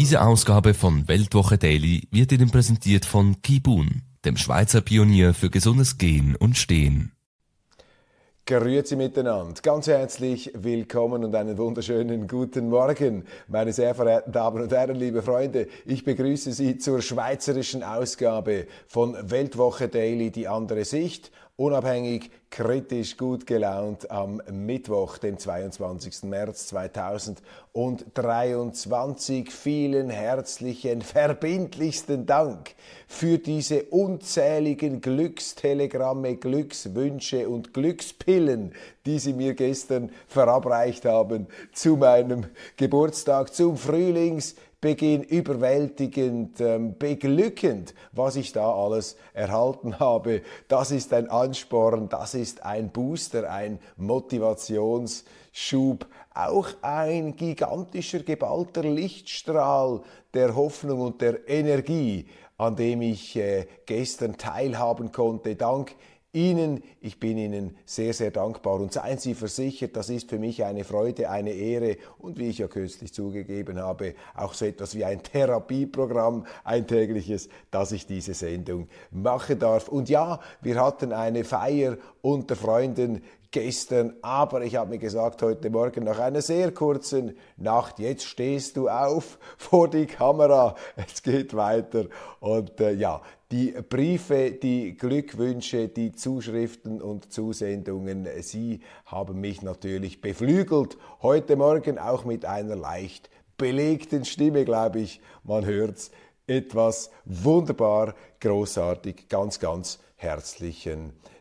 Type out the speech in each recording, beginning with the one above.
Diese Ausgabe von Weltwoche Daily wird Ihnen präsentiert von Kibun, dem Schweizer Pionier für gesundes Gehen und Stehen. Grüezi miteinander. Ganz herzlich willkommen und einen wunderschönen guten Morgen, meine sehr verehrten Damen und Herren, liebe Freunde. Ich begrüße Sie zur schweizerischen Ausgabe von Weltwoche Daily, die andere Sicht unabhängig, kritisch, gut gelaunt am Mittwoch, dem 22. März 2023. Vielen herzlichen, verbindlichsten Dank für diese unzähligen Glückstelegramme, Glückswünsche und Glückspillen, die Sie mir gestern verabreicht haben zu meinem Geburtstag, zum Frühlings Beginn überwältigend, ähm, beglückend, was ich da alles erhalten habe. Das ist ein Ansporn, das ist ein Booster, ein Motivationsschub, auch ein gigantischer, geballter Lichtstrahl der Hoffnung und der Energie, an dem ich äh, gestern teilhaben konnte, dank Ihnen, ich bin Ihnen sehr, sehr dankbar. Und seien Sie versichert, das ist für mich eine Freude, eine Ehre. Und wie ich ja kürzlich zugegeben habe, auch so etwas wie ein Therapieprogramm, ein tägliches, dass ich diese Sendung machen darf. Und ja, wir hatten eine Feier unter Freunden gestern, aber ich habe mir gesagt, heute Morgen nach einer sehr kurzen Nacht, jetzt stehst du auf vor die Kamera, es geht weiter und äh, ja, die Briefe, die Glückwünsche, die Zuschriften und Zusendungen, Sie haben mich natürlich beflügelt. Heute Morgen auch mit einer leicht belegten Stimme, glaube ich. Man hört's. Etwas wunderbar, großartig, ganz, ganz herzlichen Dank.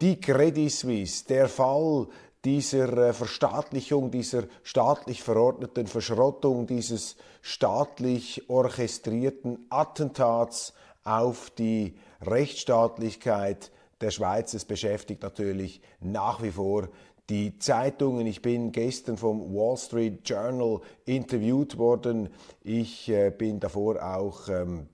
Die Credit Suisse, der Fall dieser äh, Verstaatlichung, dieser staatlich verordneten Verschrottung, dieses staatlich orchestrierten Attentats auf die Rechtsstaatlichkeit der Schweiz. Es beschäftigt natürlich nach wie vor die Zeitungen. Ich bin gestern vom Wall Street Journal interviewt worden. Ich äh, bin davor auch ähm,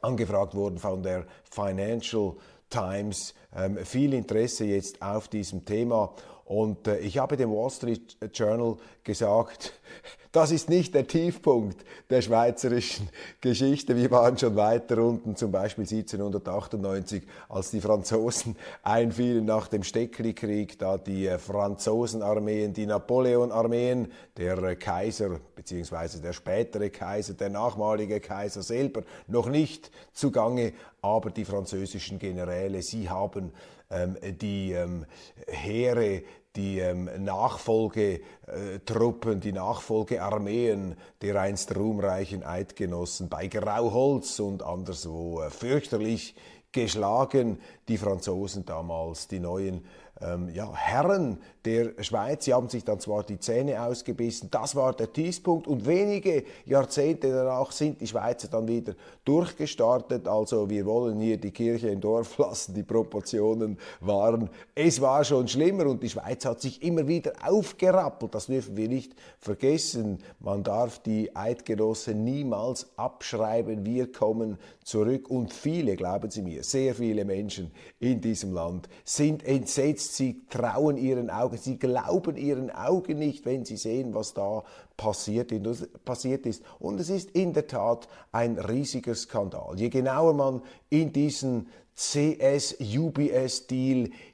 angefragt worden von der Financial Times. Ähm, viel Interesse jetzt auf diesem Thema. Und äh, ich habe dem Wall Street Journal gesagt, das ist nicht der Tiefpunkt der schweizerischen Geschichte. Wir waren schon weiter unten, zum Beispiel 1798, als die Franzosen einfielen nach dem Steckli-Krieg, da die äh, Franzosenarmeen, die Napoleon-Armeen, der äh, Kaiser bzw. der spätere Kaiser, der nachmalige Kaiser selber noch nicht zugange, aber die französischen Generäle, sie haben die ähm, Heere die ähm, Nachfolgetruppen, die Nachfolgearmeen der einst ruhmreichen Eidgenossen bei Grauholz und anderswo äh, fürchterlich geschlagen. Die Franzosen damals, die neuen ähm, ja, Herren der Schweiz. Sie haben sich dann zwar die Zähne ausgebissen, das war der Tiefpunkt und wenige Jahrzehnte danach sind die Schweizer dann wieder durchgestartet. Also wir wollen hier die Kirche im Dorf lassen, die Proportionen waren, es war schon schlimmer und die Schweiz hat sich immer wieder aufgerappelt, das dürfen wir nicht vergessen. Man darf die Eidgenossen niemals abschreiben, wir kommen zurück und viele, glauben Sie mir, sehr viele Menschen in diesem Land sind entsetzt, sie trauen ihren Augen Augen. Sie glauben ihren Augen nicht, wenn sie sehen, was da passiert ist. Und es ist in der Tat ein riesiger Skandal. Je genauer man in diesen CS-UBS-Deal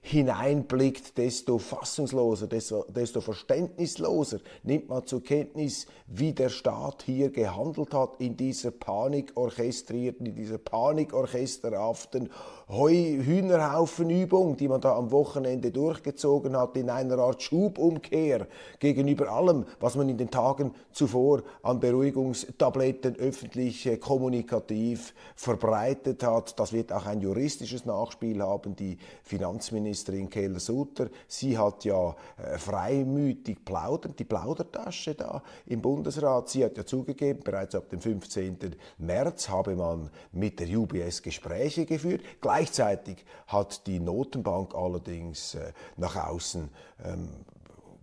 hineinblickt, desto fassungsloser, desto, desto verständnisloser nimmt man zur Kenntnis, wie der Staat hier gehandelt hat in dieser panikorchestrierten, in dieser panikorchesterhaften Hühnerhaufenübung, die man da am Wochenende durchgezogen hat, in einer Art Schubumkehr gegenüber allem, was man in den Tagen zuvor an Beruhigungstabletten öffentlich kommunikativ verbreitet hat. Das wird auch ein Jurist juristisches Nachspiel haben. Die Finanzministerin Keller-Sutter, sie hat ja äh, freimütig plaudert, die Plaudertasche da im Bundesrat. Sie hat ja zugegeben, bereits ab dem 15. März habe man mit der UBS Gespräche geführt. Gleichzeitig hat die Notenbank allerdings äh, nach außen ähm,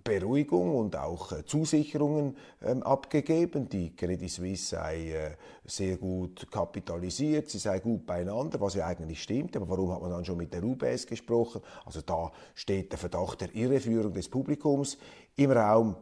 Beruhigung und auch äh, Zusicherungen ähm, abgegeben. Die Credit Suisse sei äh, sehr gut kapitalisiert, sie sei gut beieinander, was ja eigentlich stimmt. Aber warum hat man dann schon mit der UBS gesprochen? Also da steht der Verdacht der Irreführung des Publikums im Raum.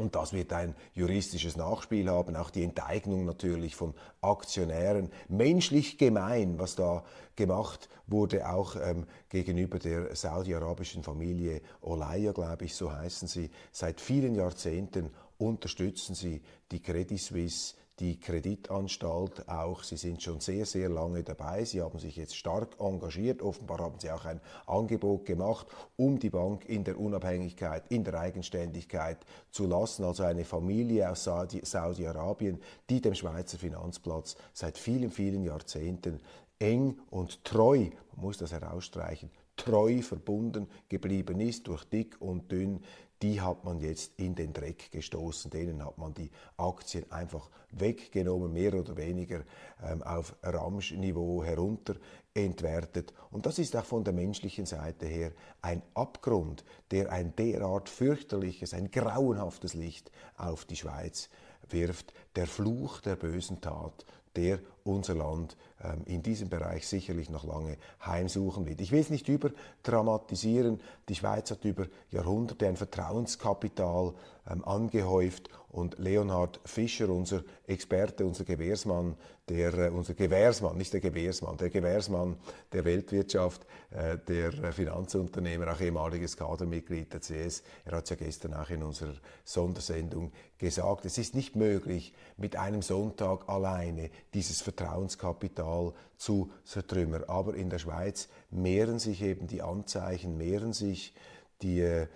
Und das wird ein juristisches Nachspiel haben, auch die Enteignung natürlich von Aktionären. Menschlich gemein, was da gemacht wurde, auch ähm, gegenüber der saudi-arabischen Familie Olaya, glaube ich, so heißen sie. Seit vielen Jahrzehnten unterstützen sie die Credit Suisse die Kreditanstalt auch. Sie sind schon sehr, sehr lange dabei. Sie haben sich jetzt stark engagiert. Offenbar haben Sie auch ein Angebot gemacht, um die Bank in der Unabhängigkeit, in der Eigenständigkeit zu lassen. Also eine Familie aus Saudi-Arabien, die dem Schweizer Finanzplatz seit vielen, vielen Jahrzehnten eng und treu, man muss das herausstreichen, treu verbunden geblieben ist durch dick und dünn, die hat man jetzt in den Dreck gestoßen. Denen hat man die Aktien einfach weggenommen, mehr oder weniger ähm, auf Ramsch-Niveau herunter entwertet. Und das ist auch von der menschlichen Seite her ein Abgrund, der ein derart fürchterliches, ein grauenhaftes Licht auf die Schweiz wirft. Der Fluch der bösen Tat, der unser Land ähm, in diesem Bereich sicherlich noch lange heimsuchen wird. Ich will es nicht überdramatisieren. Die Schweiz hat über Jahrhunderte ein Vertrauenskapital ähm, angehäuft und Leonhard Fischer, unser Experte, unser Gewährsmann, der, äh, unser Gewährsmann, nicht der Gewährsmann, der Gewährsmann der Weltwirtschaft, äh, der Finanzunternehmer, auch ehemaliges Kadermitglied der CS, er hat es ja gestern auch in unserer Sondersendung gesagt, es ist nicht möglich, mit einem Sonntag alleine dieses Vertrauenskapital zu zertrümmern. Aber in der Schweiz mehren sich eben die Anzeichen, mehren sich die, äh,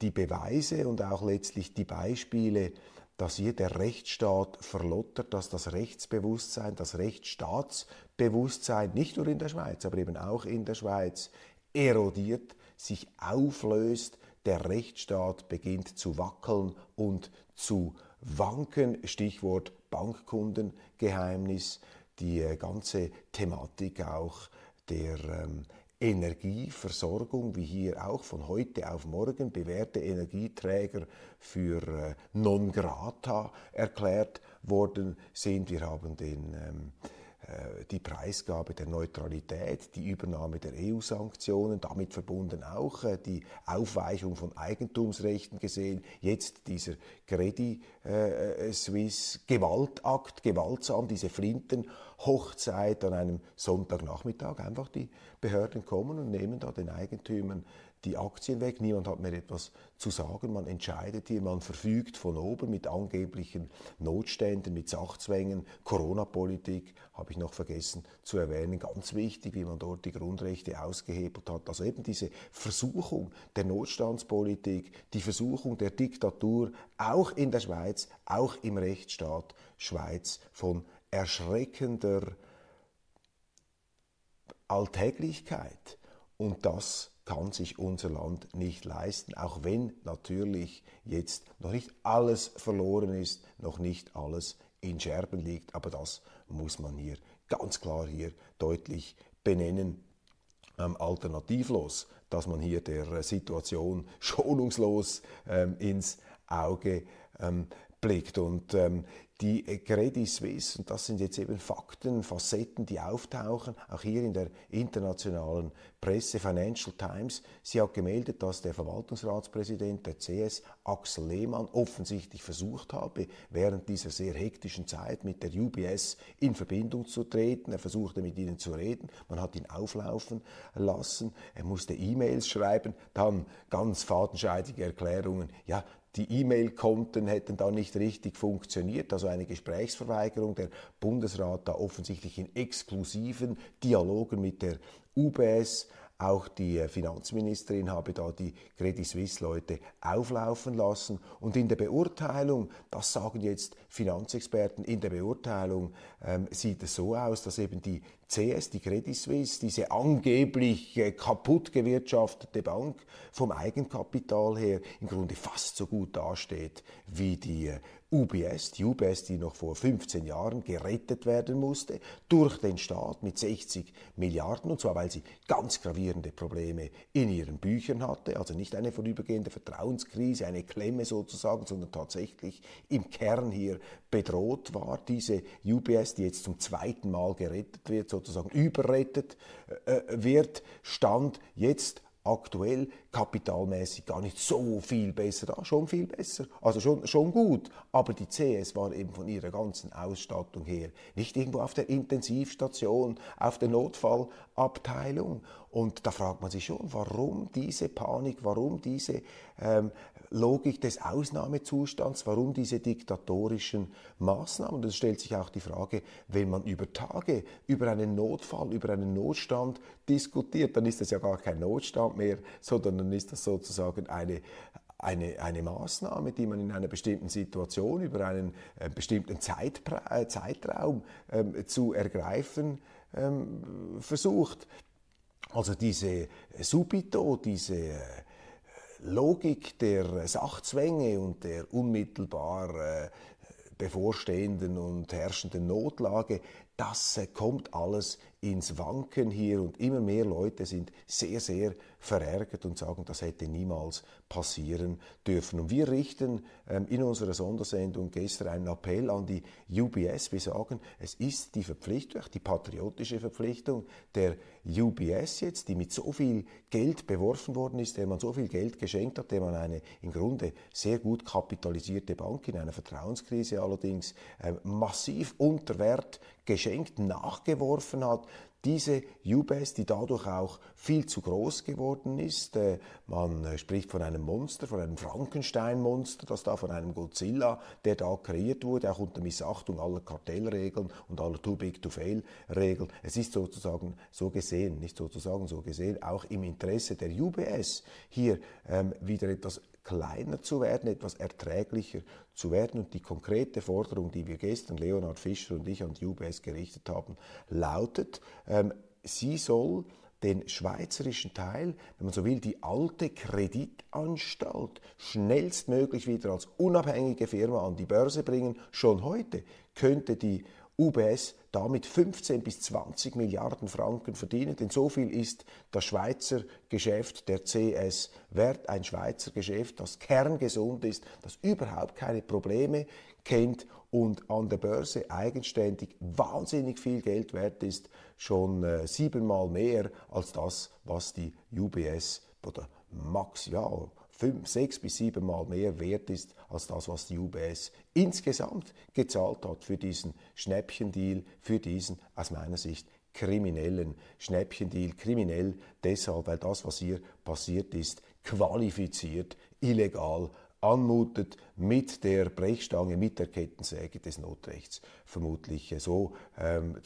die Beweise und auch letztlich die Beispiele, dass hier der Rechtsstaat verlottert, dass das Rechtsbewusstsein, das Rechtsstaatsbewusstsein nicht nur in der Schweiz, aber eben auch in der Schweiz erodiert, sich auflöst, der Rechtsstaat beginnt zu wackeln und zu wanken. Stichwort Bankkundengeheimnis, die äh, ganze Thematik auch der ähm, Energieversorgung, wie hier auch von heute auf morgen bewährte Energieträger für äh, non grata erklärt worden sind. Wir haben den ähm, äh, die Preisgabe der Neutralität, die Übernahme der EU-Sanktionen, damit verbunden auch äh, die Aufweichung von Eigentumsrechten gesehen, jetzt dieser Credit äh, Suisse Gewaltakt, gewaltsam, diese Flintenhochzeit an einem Sonntagnachmittag, einfach die Behörden kommen und nehmen da den Eigentümern die Aktien weg, niemand hat mehr etwas zu sagen, man entscheidet hier, man verfügt von oben mit angeblichen Notständen, mit Sachzwängen, Corona-Politik, habe ich noch vergessen zu erwähnen, ganz wichtig, wie man dort die Grundrechte ausgehebelt hat. Also eben diese Versuchung der Notstandspolitik, die Versuchung der Diktatur, auch in der Schweiz, auch im Rechtsstaat Schweiz von erschreckender Alltäglichkeit. Und das kann sich unser Land nicht leisten, auch wenn natürlich jetzt noch nicht alles verloren ist, noch nicht alles in Scherben liegt, aber das muss man hier ganz klar hier deutlich benennen. Ähm, alternativlos, dass man hier der Situation schonungslos ähm, ins Auge ähm, blickt. Und ähm, die Credit Suisse, und das sind jetzt eben Fakten, Facetten, die auftauchen, auch hier in der internationalen Presse, Financial Times, sie hat gemeldet, dass der Verwaltungsratspräsident der CS, Axel Lehmann, offensichtlich versucht habe, während dieser sehr hektischen Zeit mit der UBS in Verbindung zu treten. Er versuchte mit ihnen zu reden, man hat ihn auflaufen lassen, er musste E-Mails schreiben, dann ganz fadenscheidige Erklärungen, ja, die E-Mail-Konten hätten da nicht richtig funktioniert, also eine Gesprächsverweigerung. Der Bundesrat da offensichtlich in exklusiven Dialogen mit der UBS. Auch die äh, Finanzministerin habe da die Credit Suisse-Leute auflaufen lassen. Und in der Beurteilung, das sagen jetzt Finanzexperten, in der Beurteilung ähm, sieht es so aus, dass eben die CS, die Credit Suisse, diese angeblich äh, kaputt gewirtschaftete Bank vom Eigenkapital her im Grunde fast so gut dasteht wie die äh, UBS, die UBS, die noch vor 15 Jahren gerettet werden musste durch den Staat mit 60 Milliarden, und zwar weil sie ganz gravierende Probleme in ihren Büchern hatte, also nicht eine vorübergehende Vertrauenskrise, eine Klemme sozusagen, sondern tatsächlich im Kern hier bedroht war. Diese UBS, die jetzt zum zweiten Mal gerettet wird, sozusagen überrettet äh, wird, stand jetzt aktuell kapitalmäßig gar nicht so viel besser da, schon viel besser, also schon, schon gut, aber die CS war eben von ihrer ganzen Ausstattung her nicht irgendwo auf der Intensivstation, auf der Notfallabteilung und da fragt man sich schon, warum diese Panik, warum diese ähm, Logik des Ausnahmezustands, warum diese diktatorischen Maßnahmen. Und es stellt sich auch die Frage, wenn man über Tage über einen Notfall, über einen Notstand diskutiert, dann ist das ja gar kein Notstand mehr, sondern dann ist das sozusagen eine, eine, eine Maßnahme, die man in einer bestimmten Situation über einen äh, bestimmten Zeitpra äh, Zeitraum ähm, zu ergreifen ähm, versucht. Also diese Subito, diese äh, Logik der Sachzwänge und der unmittelbar äh, bevorstehenden und herrschenden Notlage, das kommt alles ins Wanken hier und immer mehr Leute sind sehr, sehr verärgert und sagen, das hätte niemals passieren dürfen. Und wir richten ähm, in unserer Sondersendung gestern einen Appell an die UBS. Wir sagen, es ist die Verpflichtung, die patriotische Verpflichtung der UBS jetzt, die mit so viel Geld beworfen worden ist, der man so viel Geld geschenkt hat, der man eine im Grunde sehr gut kapitalisierte Bank in einer Vertrauenskrise allerdings äh, massiv unter Wert geschenkt, nachgeworfen hat, diese UBS, die dadurch auch viel zu groß geworden ist. Äh, man äh, spricht von einem Monster, von einem Frankenstein-Monster, das da von einem Godzilla, der da kreiert wurde, auch unter Missachtung aller Kartellregeln und aller Too Big to Fail-Regeln. Es ist sozusagen so gesehen, nicht sozusagen so gesehen, auch im Interesse der UBS hier ähm, wieder etwas kleiner zu werden, etwas erträglicher zu werden. Und die konkrete Forderung, die wir gestern, Leonhard Fischer und ich an die UBS gerichtet haben, lautet, ähm, sie soll den schweizerischen Teil, wenn man so will, die alte Kreditanstalt schnellstmöglich wieder als unabhängige Firma an die Börse bringen. Schon heute könnte die UBS damit 15 bis 20 Milliarden Franken verdienen, denn so viel ist das Schweizer Geschäft der CS wert, ein Schweizer Geschäft, das kerngesund ist, das überhaupt keine Probleme kennt und an der Börse eigenständig wahnsinnig viel Geld wert ist, schon äh, siebenmal mehr als das, was die UBS oder Max, ja, fünf, sechs bis sieben Mal mehr wert ist als das, was die UBS insgesamt gezahlt hat für diesen Schnäppchendeal, für diesen aus meiner Sicht kriminellen Schnäppchendeal. Kriminell deshalb, weil das, was hier passiert ist, qualifiziert, illegal anmutet mit der Brechstange, mit der Kettensäge des Notrechts vermutlich so ähm,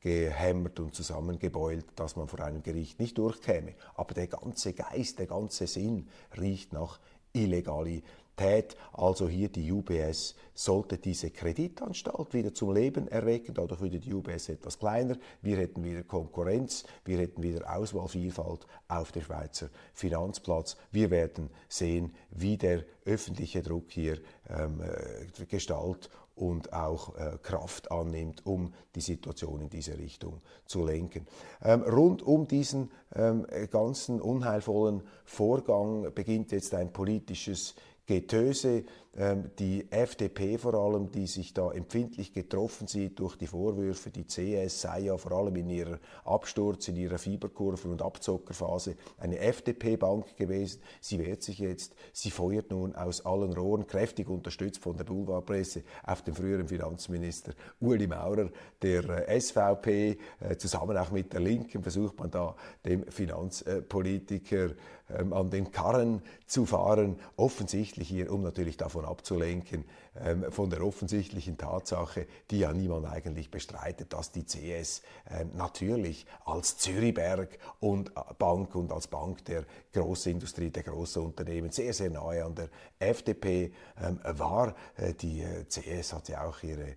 zusammengehämmert und zusammengebeult, dass man vor einem Gericht nicht durchkäme. Aber der ganze Geist, der ganze Sinn riecht nach Illegalität. Also hier die UBS sollte diese Kreditanstalt wieder zum Leben erwecken. Dadurch würde die UBS etwas kleiner. Wir hätten wieder Konkurrenz, wir hätten wieder Auswahlvielfalt auf dem Schweizer Finanzplatz. Wir werden sehen, wie der öffentliche Druck hier ähm, äh, Gestalt und auch äh, Kraft annimmt, um die Situation in diese Richtung zu lenken. Ähm, rund um diesen ähm, ganzen unheilvollen Vorgang beginnt jetzt ein politisches Getöse. Ähm, die FDP vor allem, die sich da empfindlich getroffen sieht durch die Vorwürfe, die CS sei ja vor allem in ihrer Absturz, in ihrer Fieberkurve und Abzockerphase eine FDP-Bank gewesen. Sie wehrt sich jetzt, sie feuert nun aus allen Rohren, kräftig unterstützt von der Boulevardpresse, auf den früheren Finanzminister Uli Maurer, der äh, SVP, äh, zusammen auch mit der Linken versucht man da dem Finanzpolitiker ähm, an den Karren zu fahren, offensichtlich hier, um natürlich davon abzulenken, ähm, von der offensichtlichen Tatsache, die ja niemand eigentlich bestreitet, dass die CS ähm, natürlich als Zürichberg und äh, Bank und als Bank der Großindustrie, der großen Unternehmen sehr, sehr nahe an der FDP ähm, war. Äh, die äh, CS hat ja auch ihre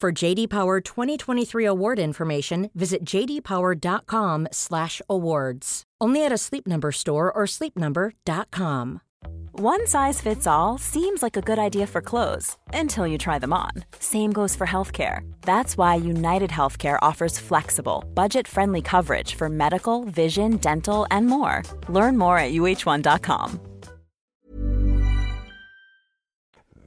For JD Power 2023 award information, visit jdpower.com/awards. Only at a Sleep Number store or sleepnumber.com. One size fits all seems like a good idea for clothes until you try them on. Same goes for healthcare. That's why United Healthcare offers flexible, budget-friendly coverage for medical, vision, dental, and more. Learn more at uh1.com.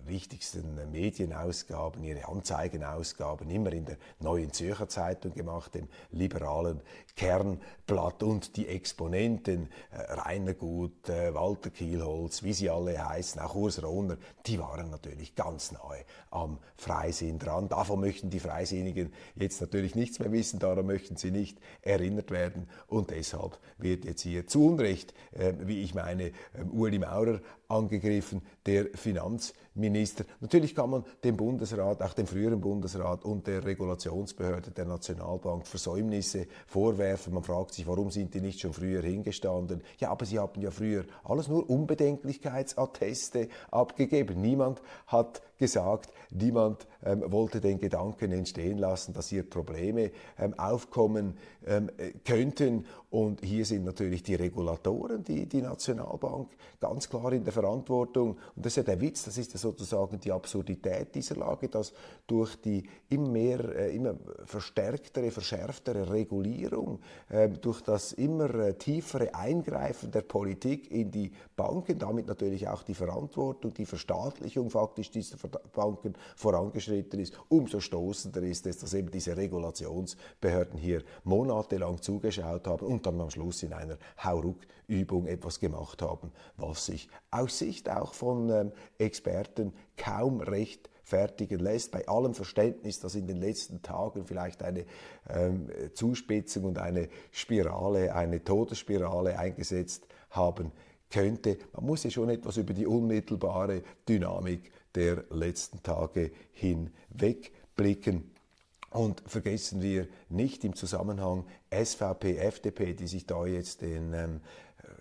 wichtigsten Medienausgaben, ihre Anzeigenausgaben immer in der Neuen Zürcher Zeitung gemacht, dem liberalen Kernblatt und die Exponenten äh, Rainer Gut, äh, Walter Kielholz, wie sie alle heißen, auch Urs Rohner, die waren natürlich ganz nahe am Freisinn dran. Davon möchten die Freisinnigen jetzt natürlich nichts mehr wissen, daran möchten sie nicht erinnert werden und deshalb wird jetzt hier zu Unrecht, äh, wie ich meine, ähm, Uli Maurer angegriffen, der Finanzminister. Natürlich kann man dem Bundesrat, auch dem früheren Bundesrat und der Regulationsbehörde der Nationalbank Versäumnisse vorwerfen. Man fragt sich, warum sind die nicht schon früher hingestanden? Ja, aber sie haben ja früher alles nur Unbedenklichkeitsatteste abgegeben. Niemand hat gesagt, niemand ähm, wollte den Gedanken entstehen lassen, dass hier Probleme ähm, aufkommen ähm, könnten. Und hier sind natürlich die Regulatoren, die, die Nationalbank ganz klar in der Verantwortung. Und das ist ja der Witz, das ist ja sozusagen die Absurdität dieser Lage, dass durch die immer mehr, äh, immer verstärktere, verschärftere Regulierung, äh, durch das immer äh, tiefere Eingreifen der Politik in die Banken, damit natürlich auch die Verantwortung, die Verstaatlichung faktisch dieser Banken vorangeschritten ist, umso stoßender ist es, dass eben diese Regulationsbehörden hier monatelang zugeschaut haben und dann am Schluss in einer Hauruck-Übung etwas gemacht haben, was sich aus Sicht auch von ähm, Experten kaum recht fertigen lässt, bei allem Verständnis, dass in den letzten Tagen vielleicht eine ähm, Zuspitzung und eine Spirale, eine Todesspirale eingesetzt haben könnte. Man muss ja schon etwas über die unmittelbare Dynamik der letzten Tage hinwegblicken. Und vergessen wir nicht im Zusammenhang SVP, FDP, die sich da jetzt den ähm,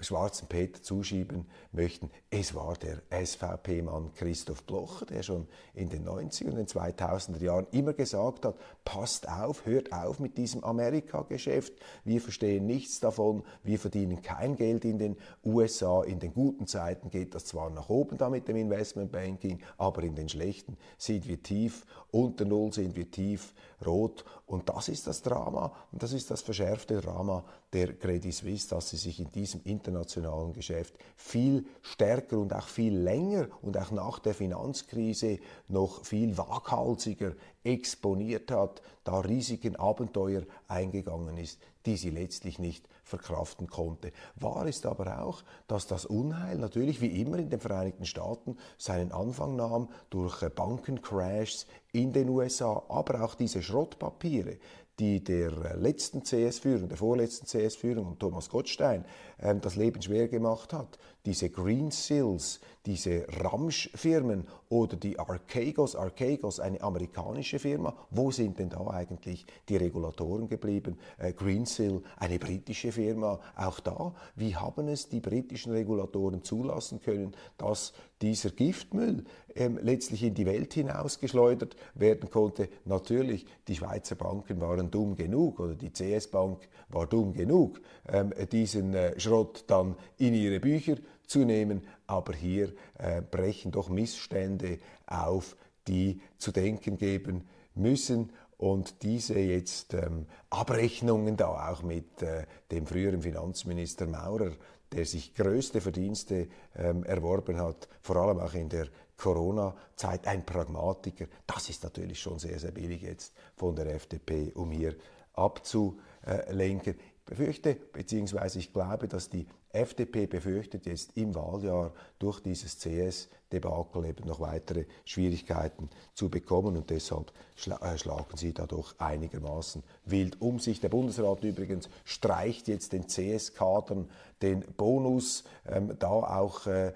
schwarzen Peter zuschieben möchten. Es war der SVP-Mann Christoph Blocher, der schon in den 90er und den 2000er Jahren immer gesagt hat, passt auf, hört auf mit diesem Amerika-Geschäft, wir verstehen nichts davon, wir verdienen kein Geld in den USA, in den guten Zeiten geht das zwar nach oben da mit dem Investmentbanking, aber in den schlechten sind wir tief, unter Null sind wir tief, rot. Und das ist das Drama und das ist das verschärfte Drama der Credit Suisse, dass sie sich in diesem internationalen Geschäft viel stärker und auch viel länger und auch nach der Finanzkrise noch viel waghalsiger exponiert hat, da Risiken, Abenteuer eingegangen ist, die sie letztlich nicht verkraften konnte. Wahr ist aber auch, dass das Unheil natürlich wie immer in den Vereinigten Staaten seinen Anfang nahm durch Bankencrashs in den USA, aber auch diese Schrottpapiere, die der letzten CS-Führung, der vorletzten CS-Führung und Thomas Gottstein ähm, das Leben schwer gemacht hat. Diese Green Sills, diese Ramsch-Firmen oder die Archegos, Archegos, eine amerikanische Firma, wo sind denn da eigentlich die Regulatoren geblieben? Äh, Greensill, eine britische Firma, auch da, wie haben es die britischen Regulatoren zulassen können, dass dieser Giftmüll ähm, letztlich in die Welt hinausgeschleudert werden konnte? Natürlich, die Schweizer Banken waren dumm genug oder die CS Bank war dumm genug, ähm, diesen äh, Schrott dann in ihre Bücher zu nehmen, aber hier äh, brechen doch Missstände auf, die zu denken geben müssen und diese jetzt ähm, Abrechnungen da auch mit äh, dem früheren Finanzminister Maurer, der sich größte Verdienste ähm, erworben hat, vor allem auch in der Corona-Zeit, ein Pragmatiker, das ist natürlich schon sehr, sehr billig jetzt von der FDP, um hier abzulenken. befürchte, beziehungsweise ich glaube, dass die FDP befürchtet jetzt im Wahljahr durch dieses CS-Debakel eben noch weitere Schwierigkeiten zu bekommen und deshalb schla äh, schlagen sie dadurch einigermaßen wild um sich. Der Bundesrat übrigens streicht jetzt den CS-Kadern den Bonus, ähm, da auch äh, äh,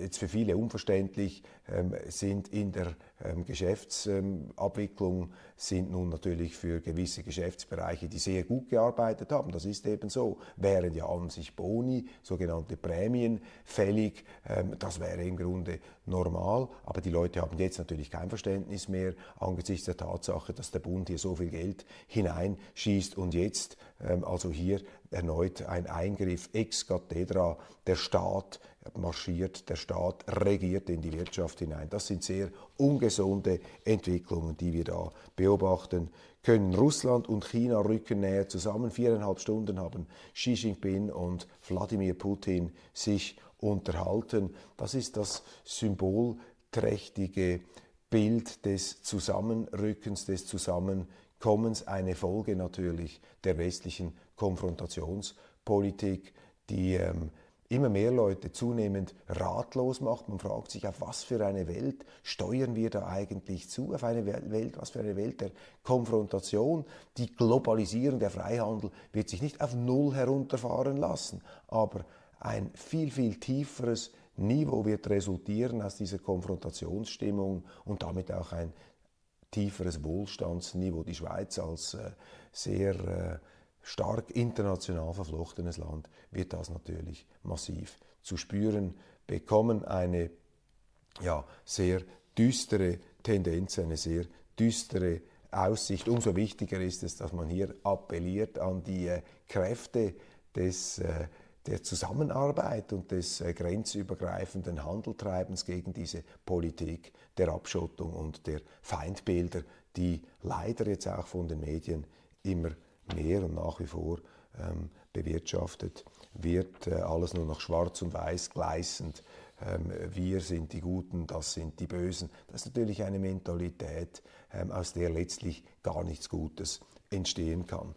jetzt für viele unverständlich ähm, sind in der ähm, Geschäftsabwicklung sind nun natürlich für gewisse Geschäftsbereiche, die sehr gut gearbeitet haben, das ist eben so, wären ja an sich Boni, sogenannte Prämien fällig, ähm, das wäre im Grunde normal, aber die Leute haben jetzt natürlich kein Verständnis mehr angesichts der Tatsache, dass der Bund hier so viel Geld hineinschießt und jetzt ähm, also hier erneut ein Eingriff ex cathedra, der Staat marschiert, der Staat regiert in die Wirtschaft hinein. Das sind sehr ungesunde Entwicklungen, die wir da beobachten können. Russland und China rücken näher zusammen. Viereinhalb Stunden haben Xi Jinping und Wladimir Putin sich unterhalten. Das ist das symbolträchtige Bild des Zusammenrückens, des Zusammenkommens, eine Folge natürlich der westlichen Konfrontationspolitik, die ähm, immer mehr Leute zunehmend ratlos macht. Man fragt sich, auf was für eine Welt steuern wir da eigentlich zu? Auf eine Welt, was für eine Welt der Konfrontation? Die Globalisierung, der Freihandel wird sich nicht auf Null herunterfahren lassen, aber ein viel, viel tieferes Niveau wird resultieren aus dieser Konfrontationsstimmung und damit auch ein tieferes Wohlstandsniveau. Die Schweiz als äh, sehr äh, stark international verflochtenes Land wird das natürlich massiv zu spüren bekommen. Eine ja, sehr düstere Tendenz, eine sehr düstere Aussicht. Umso wichtiger ist es, dass man hier appelliert an die äh, Kräfte des, äh, der Zusammenarbeit und des äh, grenzübergreifenden Handeltreibens gegen diese Politik der Abschottung und der Feindbilder, die leider jetzt auch von den Medien immer mehr und nach wie vor ähm, bewirtschaftet wird. Äh, alles nur noch schwarz und weiß gleißend. Ähm, wir sind die Guten, das sind die Bösen. Das ist natürlich eine Mentalität, ähm, aus der letztlich gar nichts Gutes entstehen kann.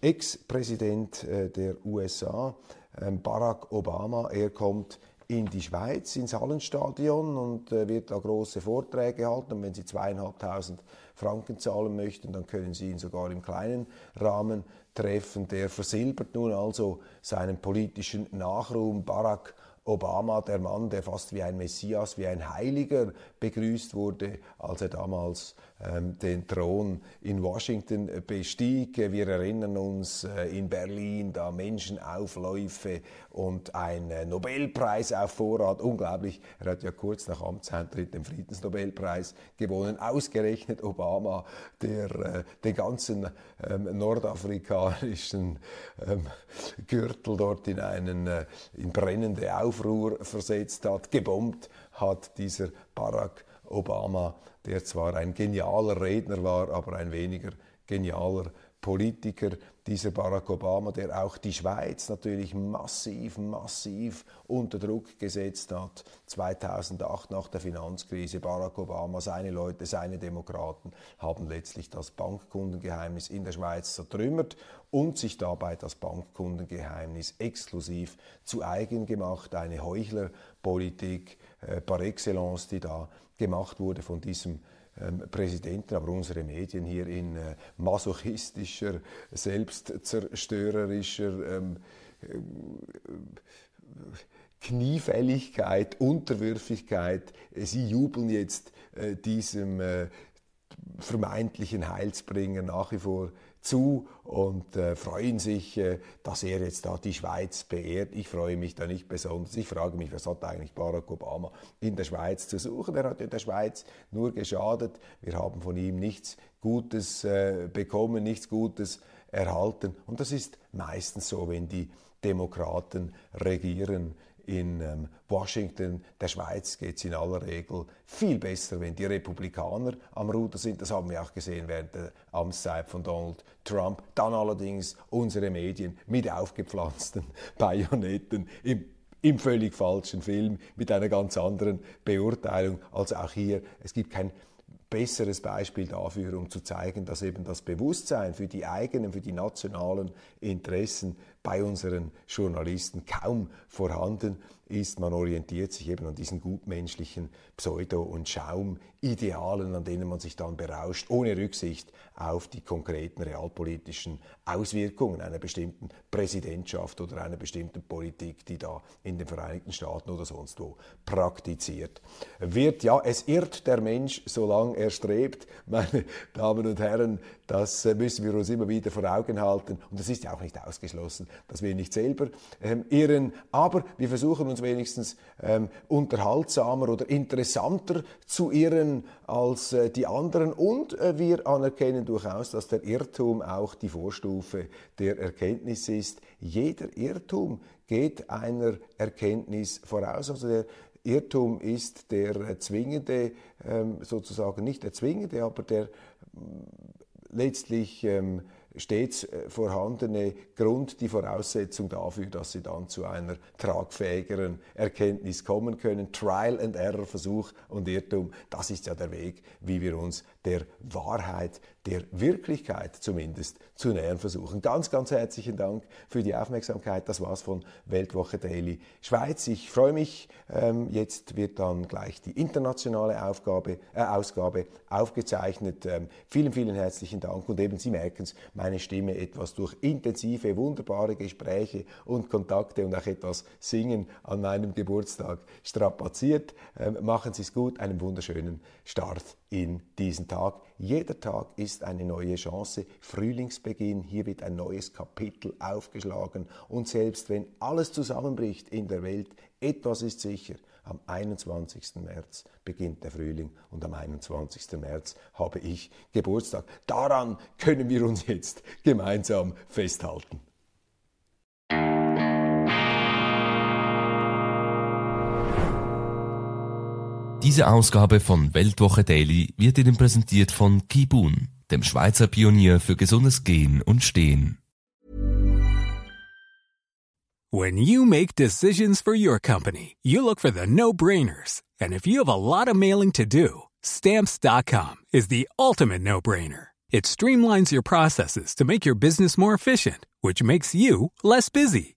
Ex-Präsident äh, der USA, ähm, Barack Obama, er kommt in die Schweiz, ins Hallenstadion und äh, wird da große Vorträge halten. Und wenn Sie zweieinhalbtausend Franken zahlen möchten, dann können Sie ihn sogar im kleinen Rahmen treffen. Der versilbert nun also seinen politischen Nachruhm. Barack Obama, der Mann, der fast wie ein Messias, wie ein Heiliger begrüßt wurde, als er damals den Thron in Washington bestieg. Wir erinnern uns äh, in Berlin da Menschenaufläufe und ein äh, Nobelpreis auf Vorrat. Unglaublich, er hat ja kurz nach Amtseintritt den Friedensnobelpreis gewonnen. Ausgerechnet Obama, der äh, den ganzen ähm, nordafrikanischen ähm, Gürtel dort in einen in brennende Aufruhr versetzt hat, gebombt hat dieser Barack Obama, der zwar ein genialer Redner war, aber ein weniger genialer Politiker, dieser Barack Obama, der auch die Schweiz natürlich massiv, massiv unter Druck gesetzt hat. 2008 nach der Finanzkrise, Barack Obama, seine Leute, seine Demokraten haben letztlich das Bankkundengeheimnis in der Schweiz zertrümmert und sich dabei das Bankkundengeheimnis exklusiv zu eigen gemacht. Eine Heuchlerpolitik äh, par excellence, die da gemacht wurde von diesem ähm, Präsidenten, aber unsere Medien hier in äh, masochistischer, selbstzerstörerischer ähm, äh, Kniefälligkeit, Unterwürfigkeit. Sie jubeln jetzt äh, diesem äh, vermeintlichen Heilsbringer nach wie vor zu und äh, freuen sich, äh, dass er jetzt da die Schweiz beehrt. Ich freue mich da nicht besonders. Ich frage mich, was hat eigentlich Barack Obama in der Schweiz zu suchen? Er hat in der Schweiz nur geschadet. Wir haben von ihm nichts Gutes äh, bekommen, nichts Gutes erhalten. Und das ist meistens so, wenn die Demokraten regieren in ähm, Washington, der Schweiz, geht es in aller Regel viel besser, wenn die Republikaner am Ruder sind. Das haben wir auch gesehen während der Amtszeit von Donald Trump. Dann allerdings unsere Medien mit aufgepflanzten Bajonetten im im völlig falschen Film mit einer ganz anderen Beurteilung. Also auch hier, es gibt kein besseres Beispiel dafür, um zu zeigen, dass eben das Bewusstsein für die eigenen, für die nationalen Interessen bei unseren Journalisten kaum vorhanden ist. Man orientiert sich eben an diesen gutmenschlichen Pseudo- und Schaumidealen, an denen man sich dann berauscht, ohne Rücksicht auf die konkreten realpolitischen Auswirkungen einer bestimmten Präsidentschaft oder einer bestimmten Politik, die da in den Vereinigten Staaten oder sonst wo praktiziert wird. Ja, es irrt der Mensch, solange er strebt. Meine Damen und Herren, das müssen wir uns immer wieder vor Augen halten. Und das ist ja auch nicht ausgeschlossen, dass wir nicht selber ähm, irren. Aber wir versuchen uns wenigstens ähm, unterhaltsamer oder interessanter zu irren als äh, die anderen. Und äh, wir anerkennen durchaus, dass der Irrtum auch die Vorstufe der Erkenntnis ist. Jeder Irrtum geht einer Erkenntnis voraus. Also der Irrtum ist der zwingende, ähm, sozusagen nicht der zwingende, aber der letztlich ähm, stets äh, vorhandene Grund, die Voraussetzung dafür, dass sie dann zu einer tragfähigeren Erkenntnis kommen können. Trial and Error, Versuch und Irrtum, das ist ja der Weg, wie wir uns der Wahrheit, der Wirklichkeit zumindest zu nähern versuchen. Ganz, ganz herzlichen Dank für die Aufmerksamkeit. Das war's von Weltwoche Daily Schweiz. Ich freue mich. Ähm, jetzt wird dann gleich die internationale Aufgabe, äh, Ausgabe aufgezeichnet. Ähm, vielen, vielen herzlichen Dank. Und eben Sie merken es, meine Stimme etwas durch intensive, wunderbare Gespräche und Kontakte und auch etwas Singen an meinem Geburtstag strapaziert. Ähm, machen Sie es gut. Einen wunderschönen Start in diesen Tag. Jeder Tag ist eine neue Chance. Frühlingsbeginn, hier wird ein neues Kapitel aufgeschlagen. Und selbst wenn alles zusammenbricht in der Welt, etwas ist sicher. Am 21. März beginnt der Frühling und am 21. März habe ich Geburtstag. Daran können wir uns jetzt gemeinsam festhalten. Diese Ausgabe von Weltwoche Daily wird Ihnen präsentiert von Kibun, dem Schweizer Pionier für gesundes Gehen und Stehen. When you make decisions for your company, you look for the no-brainers. And if you have a lot of mailing to do, stamps.com is the ultimate no-brainer. It streamlines your processes to make your business more efficient, which makes you less busy.